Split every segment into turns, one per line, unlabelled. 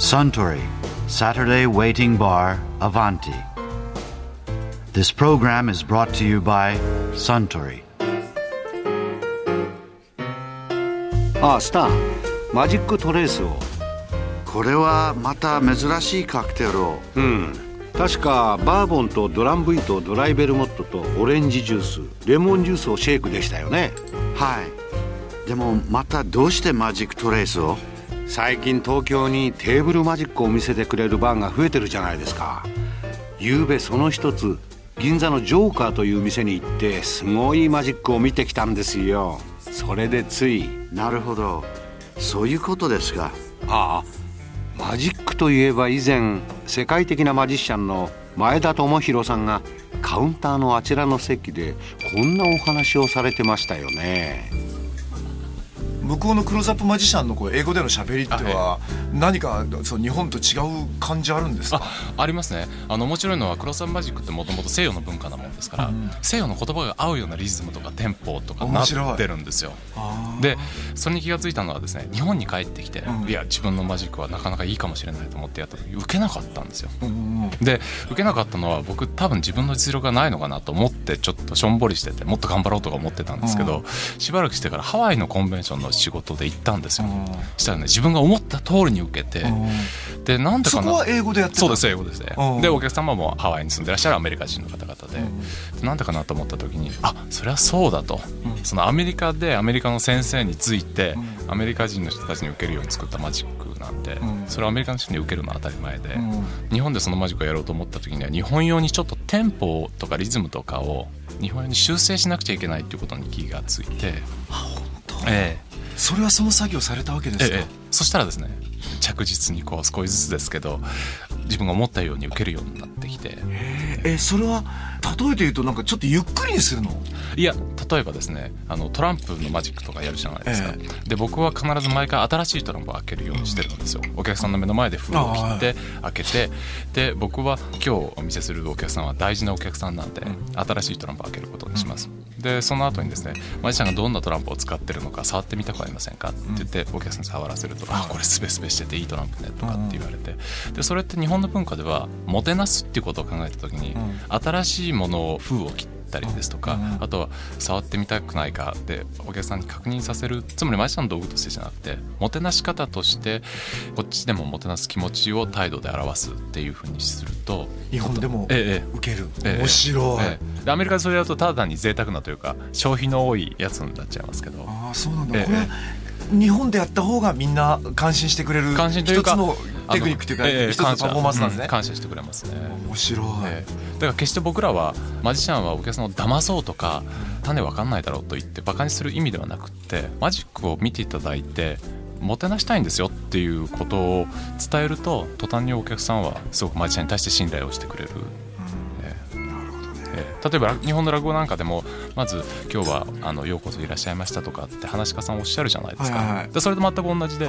Suntory Saturday Waiting Bar Avanti. This program is brought to you by Suntory.
ああスターマジックトレースを
これはまた珍しいカクテルを。
うん。確かバーボンとドランブイとドライベルモットとオレンジジュースレモンジュースをシェイクでしたよね。
はい。でもまたどうしてマジックトレースを？
最近東京にテーブルマジックを見せてくれるバーが増えてるじゃないですか。昨べその一つ銀座のジョーカーという店に行ってすごいマジックを見てきたんですよ。それでつい
なるほど。そういうことですか。
ああ。マジックといえば以前世界的なマジシャンの前田智弘さんがカウンターのあちらの席でこんなお話をされてましたよね
向こうのクローズアップマジシャンのこう英語での喋りっては何かそう日本と違う感じあるんですか？
あありますね。あの面白いのはクロスアップマジックってもともと西洋の文化なもんですから、
うん。
西洋の言葉が合うようなリズムとかテンポとかなってるんですよ。でそれに気がついたのはですね日本に帰ってきて、
うん。
いや自分のマジックはなかなかいいかもしれないと思ってやった時受けなかったんですよ。
うんうん
で受けなかったのは僕多分自分の実力がないのかなと思ってちょっとしょんぼりしててもっと頑張ろうとか思ってたんですけど、しばらくしてからハワイのコンベンションの仕事で行ったんですよ、
うん。
したらね自分が思った通りに受けて、
うん。
でなんでかな
そこは英語でやってた
そうです英語ですね。
うん。
でお客様もハワイに住んでらっしゃるアメリカ人の方々で,、
う
なんでかなと思った時にあそれはそうだと、そのアメリカでアメリカの先生について、アメリカ人の人たちに受けるように作ったマジックなんで、
うん。
それをアメリカの人に受けるのは当たり前で、
うん。
日本でそのマジックをやろうと思った時には日本用にちょっとテンポとかリズムとかを日本用に修正しなくちゃいけないっていうことに気がついて、え
それはその作業されたわけですか、
えええそしたらですね着実にこう少しずつですけど自分が思ったように受けるようになってきて。
えそれは例えて言うとなんかちょっとゆっくりにするの？
いや例えばですねあのトランプのマジックとかやるじゃないですか、
え
で僕は必ず毎回新しいトランプを開けるようにしてるんですよ。お客さんの目の前で封を切って開けてで僕は今日お見せするお客さんは大事なお客さんなんで新しいトランプを開けることにします。でその後にですねマジシャンがどんなトランプを使ってるのか触ってみたくありませんか？って言ってお客さんに触らせると「あこれスベスベしてていいトランプね」とかって言われてでそれって日本の文化ではもてなすっていうことを考えた時に新しいものを封を切ったりですとか、あとは触ってみたくないかでお客さんに確認させるつまりマジシャンの道具としてじゃなくてもてなし方としてこっちでももてなす気持ちを態度で表すっていうふうにすると
日本でも
えええ
受ける、
ええ。
面白い、
ええ。でアメリカでそれやるとただ単に贅沢なというか消費の多いやつになっちゃいますけど。
ああそうなんだ、
ええ。
これ日本でやった方がみんな感心してくれる
感心というか
一つのテクニックというか、
ええ
一つのパフォーマンスなんですね、
感謝,、感謝してくれますね。
面白い、
ええ。だから決して僕らはマジシャンはお客さんを騙そうとか種わかんないだろうと言ってバカにする意味ではなくってマジックを見ていただいてもてなしたいんですよっていうことを伝えると途端にお客さんはすごくマジシャンに対して信頼をしてくれる。例えば日本の落語なんかでもまず「今日はあのようこそいらっしゃいました」とかって話し家さんおっしゃるじゃないですか、
はいはい。はい
でそれと全く同じで、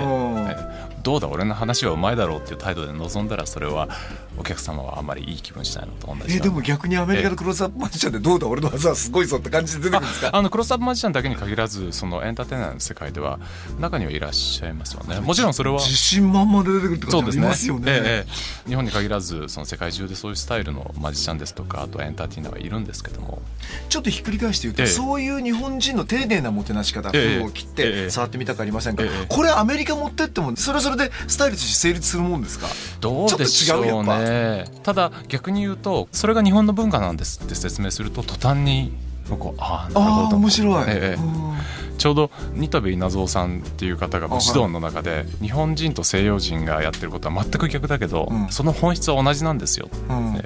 どうだ俺の話はうまいだろうっていう態度で臨んだらそれはお客様はあんまりいい気分しないのと同じ
えでも逆にアメリカのクローズアップマジシャンでどうだ俺の技はすごいぞって感じで出てくるんですか？
あのクロスアップマジシャンだけに限らずそのエンターテイナーの世界では中にはいらっしゃいますよね。もちろんそれは
自信満々で出てくるって方い
そうですね。
ますよね。
ええええ日本に限らずその世界中でそういうスタイルのマジシャンですとかあとはエンターテイナーはいるんですけども。
ちょっとひっくり返して言うと、
ええ。
そういう日本人の丁寧なもてなし方、を切っ
ええ。
て触ってみたくありませんか、
ええ。
これアメリカ持ってってもそれはそれでスタイルとして成立するもんですか？
どうでしょうね。ただ逆に言うとそれが日本の文化なんですって説明すると途端にこうああなる
あ
ほど
あ面白い、
ええ。
うん
ちょうど新田部稲造さんっていう方が武士道の中で日本人と西洋人がやってることは全く逆だけど、
うん。
その本質は同じなんですよ、
うん。
ね。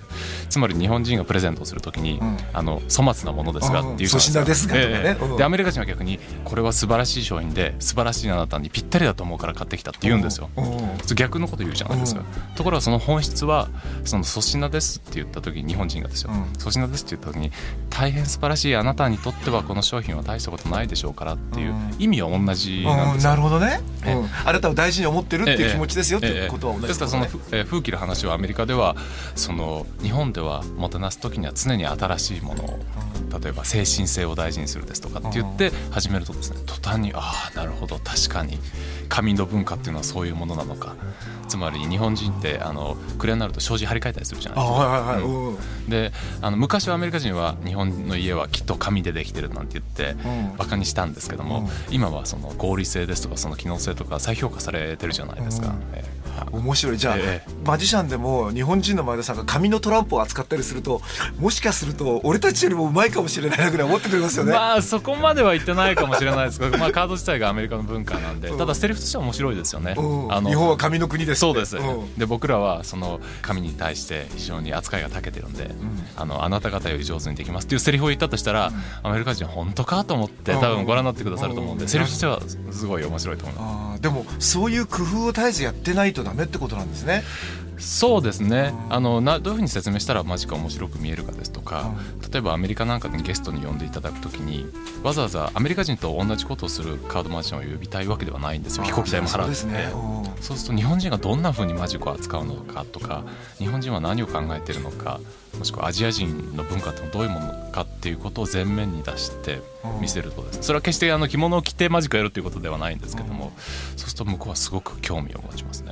つまり日本人がプレゼントをするときに、
うん。
あの粗末なものですがっていう
粗品ですかね。
ええ
うん。
でアメリカ人は逆にこれは素晴らしい商品で素晴らしいあなたにぴったりだと思うから買ってきたって言うんですよ、
うん。
逆のこと言うじゃないですか、ところがその本質はその粗品ですって言った時に日本人がですよ、
うん。
粗品ですって言った時に大変素晴らしいあなたにとってはこの商品は大したことないでしょうからっていう意味は同じなんですよ、
なるほどね、うん、あなたを大事に思ってるっていう気持ちですよっていうことは同じ
です、からその、えー、風紀の話はアメリカではその日本ではもてなす時には常に新しいものを例えば精神性を大事にするですとかって言って始めるとですね途端にああなるほど確かに紙の文化っていうのはそういうものなのか。つまり日本人ってあの暮れになると障子張り替えたりするじゃないですか。であの昔はアメリカ人は日本の家はきっと紙でできてるなんて言ってバカにしたんですけども、今はその合理性ですとかその機能性とか再評価されてるじゃないですか。えー
面白い。じゃあ、ええ、マジシャンでも日本人の前田さんが紙のトランプを扱ったりするともしかすると俺たちよりもうまいかもしれないなぐらい思ってくれますよね。
まあそこまでは言ってないかもしれないですけど、まあ、カード自体がアメリカの文化なんで、ただセリフとしては面白いですよね、
あの日本は紙の国です
そうです、で僕らはその紙に対して非常に扱いが長けてるんで、あのあなた方より上手にできますっていうセリフを言ったとしたら、アメリカ人本当かと思って多分ご覧になってくださると思うんで、セリフとしてはすごい面白いと思います
でもそういう工夫を絶えずやってないとダメってことなんですね。
そうですね。あのなどういうふうに説明したらマジか面白く見えるかですとか、例えばアメリカなんかにゲストに呼んでいただくときにわざわざアメリカ人と同じことをするカードマジシャンを呼びたいわけではないんですよ。飛行機代も払って。そう、ね,、そうすると日本人がどんなふうにマジックを扱うのかとか日本人は何を考えているのかもしくはアジア人の文化ってどういうものかっていうことを前面に出して見せるとです。それは決してあの着物を着てマジックをやるっていうことではないんですけどもそうすると向こうはすごく興味を持ちますね。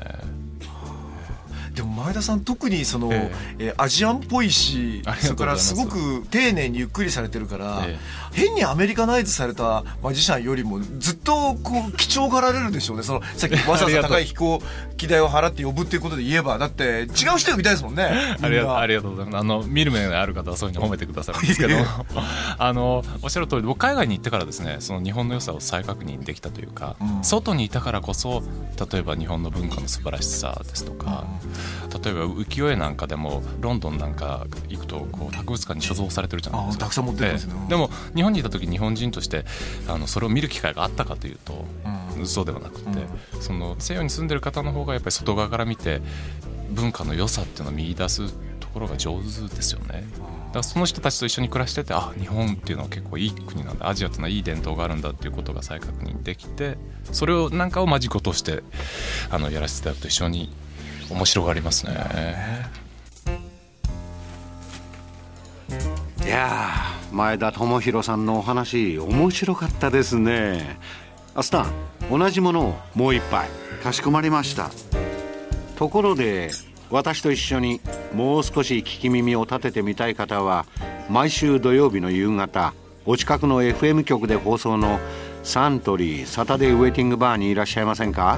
でも前田さん特にその、えー、えー、アジアンっぽいしそれからすごく丁寧にゆっくりされてるから、えー、変にアメリカナイズされたマジシャンよりもずっとこう貴重がられるでしょうね。そのさっき わざわざ高い飛行機代を払って呼ぶっていうことで言えばだって違う人呼びたいですもんね。
ありがありがとうございます。あの見る目がある方はそういうふうに褒めてくださるんですけど。あのおっしゃる通り僕海外に行ってからですねその日本の良さを再確認できたというか、うん、外にいたからこそ例えば日本の文化の素晴らしさですとか、うん、例えば浮世絵なんかでもロンドンなんか行くとこう博物館に所蔵されてるじゃないですか。
たくさん持ってるんですね、
でも日本にいた時日本人としてあのそれを見る機会があったかというと、うん、そうではなくて、うん、その西洋に住んでる方の方がやっぱり外側から見て文化の良さっていうのを見出すところが上手ですよね。だからその人たちと一緒に暮らしててあ日本っていうのは結構いい国なんだ。アジアっていうのはいい伝統があるんだっていうことが再確認できてそれをなんかをマジコとしてあのやらせていただくと一緒に面白がりますね。
いや前田智博さんのお話面白かったですね。アスタン同じものをもう一杯
かしこまりました。
ところで私と一緒にもう少し聞き耳を立ててみたい方は毎週土曜日の夕方お近くの FM 局で放送のサントリーサタデーウェイティングバーにいらっしゃいませんか？